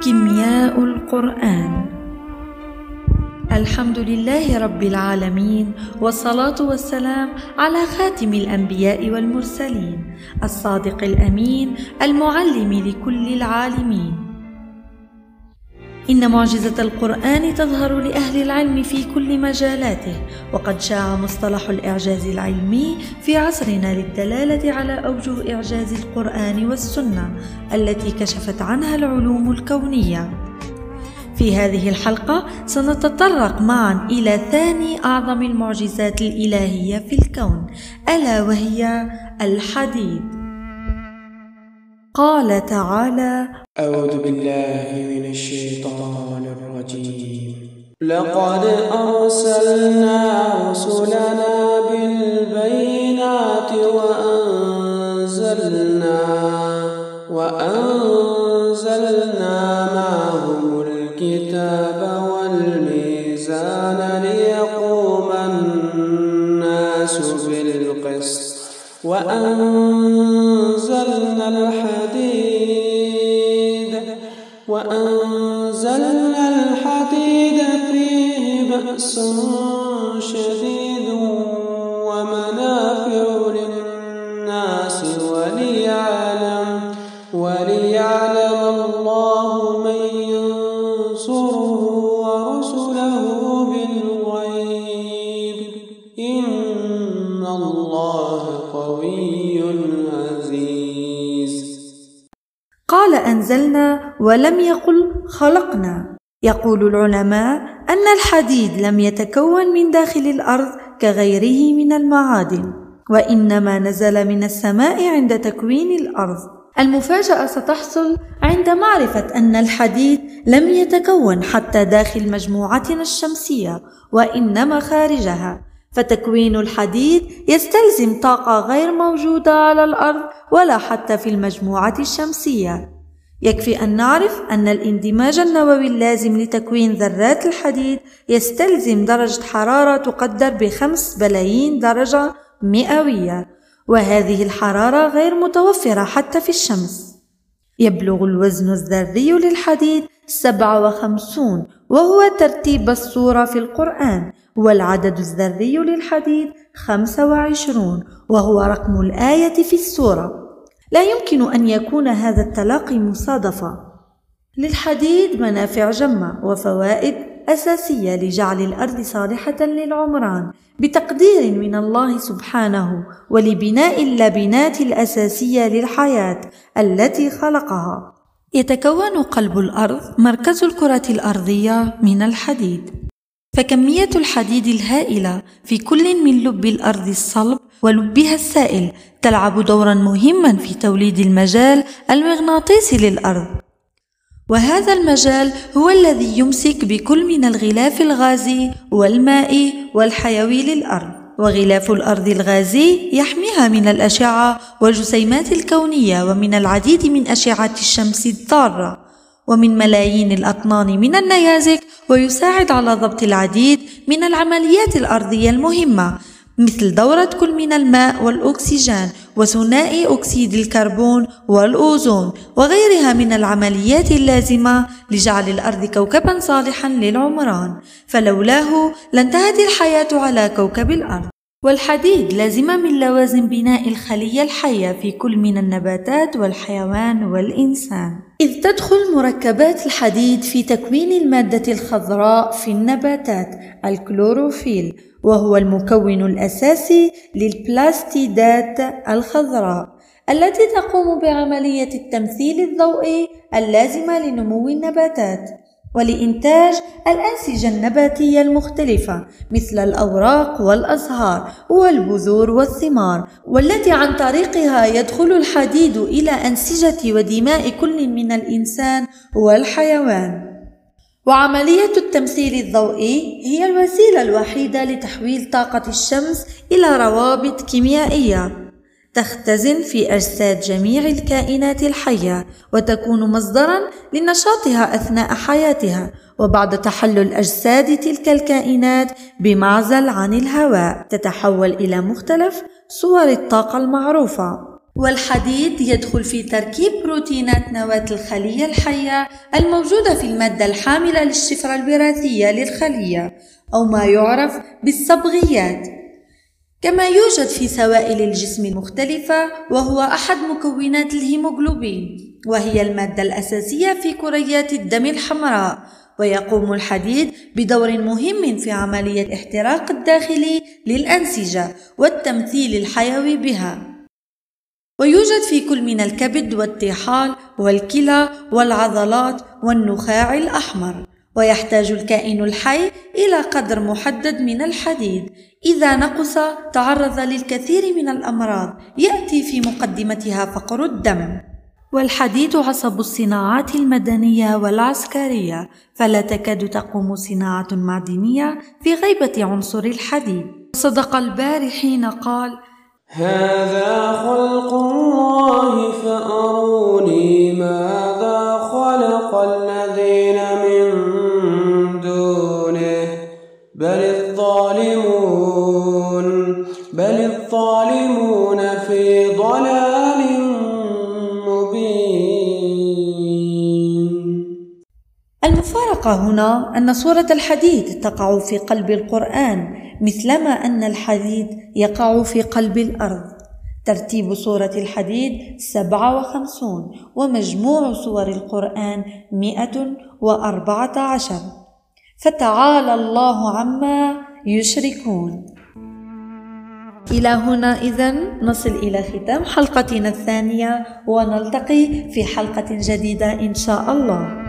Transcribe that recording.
كيمياء القرآن. الحمد لله رب العالمين والصلاة والسلام على خاتم الأنبياء والمرسلين الصادق الأمين المعلم لكل العالمين. إن معجزة القرآن تظهر لأهل العلم في كل مجالاته، وقد شاع مصطلح الإعجاز العلمي في عصرنا للدلالة على أوجه إعجاز القرآن والسنة التي كشفت عنها العلوم الكونية. في هذه الحلقة سنتطرق معا إلى ثاني أعظم المعجزات الإلهية في الكون، ألا وهي الحديد. قال تعالى أعوذ بالله من الشيطان الرجيم. لقد أرسلنا رسلنا بالبينات وأنزلنا وأنزلنا معهم الكتاب والميزان ليقوم الناس بالقسط. وأنزلنا الحديد وأنزلنا الحديد فيه بأس شديد ومنافع للناس وليعلم وليعلم الله من ينصره ورسله بالغيب إن الله قوي قال أنزلنا ولم يقل خلقنا. يقول العلماء أن الحديد لم يتكون من داخل الأرض كغيره من المعادن وإنما نزل من السماء عند تكوين الأرض. المفاجأة ستحصل عند معرفة أن الحديد لم يتكون حتى داخل مجموعتنا الشمسية وإنما خارجها. فتكوين الحديد يستلزم طاقة غير موجودة على الأرض ولا حتى في المجموعة الشمسية. يكفي أن نعرف أن الاندماج النووي اللازم لتكوين ذرات الحديد يستلزم درجة حرارة تقدر بخمس بلايين درجة مئوية، وهذه الحرارة غير متوفرة حتى في الشمس. يبلغ الوزن الذري للحديد 57 وهو ترتيب الصورة في القرآن والعدد الذري للحديد 25 وهو رقم الآية في السورة لا يمكن أن يكون هذا التلاقي مصادفة. للحديد منافع جمة وفوائد أساسية لجعل الأرض صالحة للعمران بتقدير من الله سبحانه ولبناء اللبنات الأساسية للحياة التي خلقها. يتكون قلب الأرض مركز الكرة الأرضية من الحديد. فكمية الحديد الهائلة في كل من لب الأرض الصلب ولبها السائل. تلعب دورا مهما في توليد المجال المغناطيسي للأرض. وهذا المجال هو الذي يمسك بكل من الغلاف الغازي والمائي والحيوي للأرض. وغلاف الأرض الغازي يحميها من الأشعة والجسيمات الكونية ومن العديد من أشعة الشمس الضارة. ومن ملايين الأطنان من النيازك ويساعد على ضبط العديد من العمليات الأرضية المهمة. مثل دورة كل من الماء والأكسجين وثنائي أكسيد الكربون والأوزون وغيرها من العمليات اللازمة لجعل الأرض كوكبا صالحا للعمران. فلولاه لانتهت الحياة على كوكب الأرض. والحديد لازمة من لوازم بناء الخلية الحية في كل من النباتات والحيوان والإنسان. إذ تدخل مركبات الحديد في تكوين المادة الخضراء في النباتات الكلوروفيل وهو المكون الأساسي للبلاستيدات الخضراء التي تقوم بعملية التمثيل الضوئي اللازمة لنمو النباتات ولإنتاج الأنسجة النباتية المختلفة مثل الأوراق والأزهار والبذور والثمار والتي عن طريقها يدخل الحديد إلى أنسجة ودماء كل من الإنسان والحيوان. وعملية التمثيل الضوئي هي الوسيلة الوحيدة لتحويل طاقة الشمس إلى روابط كيميائية. تختزن في أجساد جميع الكائنات الحية وتكون مصدرا لنشاطها أثناء حياتها وبعد تحلل أجساد تلك الكائنات بمعزل عن الهواء تتحول إلى مختلف صور الطاقة المعروفة. والحديد يدخل في تركيب بروتينات نواة الخلية الحية الموجودة في المادة الحاملة للشفرة الوراثية للخلية أو ما يعرف بالصبغيات. كما يوجد في سوائل الجسم المختلفة وهو أحد مكونات الهيموغلوبين وهي المادة الأساسية في كريات الدم الحمراء ويقوم الحديد بدور مهم في عملية الاحتراق الداخلي للأنسجة والتمثيل الحيوي بها. ويوجد في كل من الكبد والطحال والكلى والعضلات والنخاع الأحمر. ويحتاج الكائن الحي إلى قدر محدد من الحديد. إذا نقص تعرض للكثير من الأمراض. يأتي في مقدمتها فقر الدم. والحديد عصب الصناعات المدنية والعسكرية. فلا تكاد تقوم صناعة معدنية في غيبة عنصر الحديد. صدق الباري حين قال هذا خلق الله فأروني ماذا خلق الذين من دونه؟ بل الظالمون بل الظالمون في ضلال مبين. المفارقة هنا أن سورة الحديد تقع في قلب القرآن مثلما أن الحديد يقع في قلب الأرض. ترتيب سورة الحديد سبعة وخمسون ومجموع سور القرآن مئة وأربعة عشر. فتعالى الله عما يشركون. إلى هنا إذا نصل إلى ختام حلقتنا الثانية ونلتقي في حلقة جديدة إن شاء الله.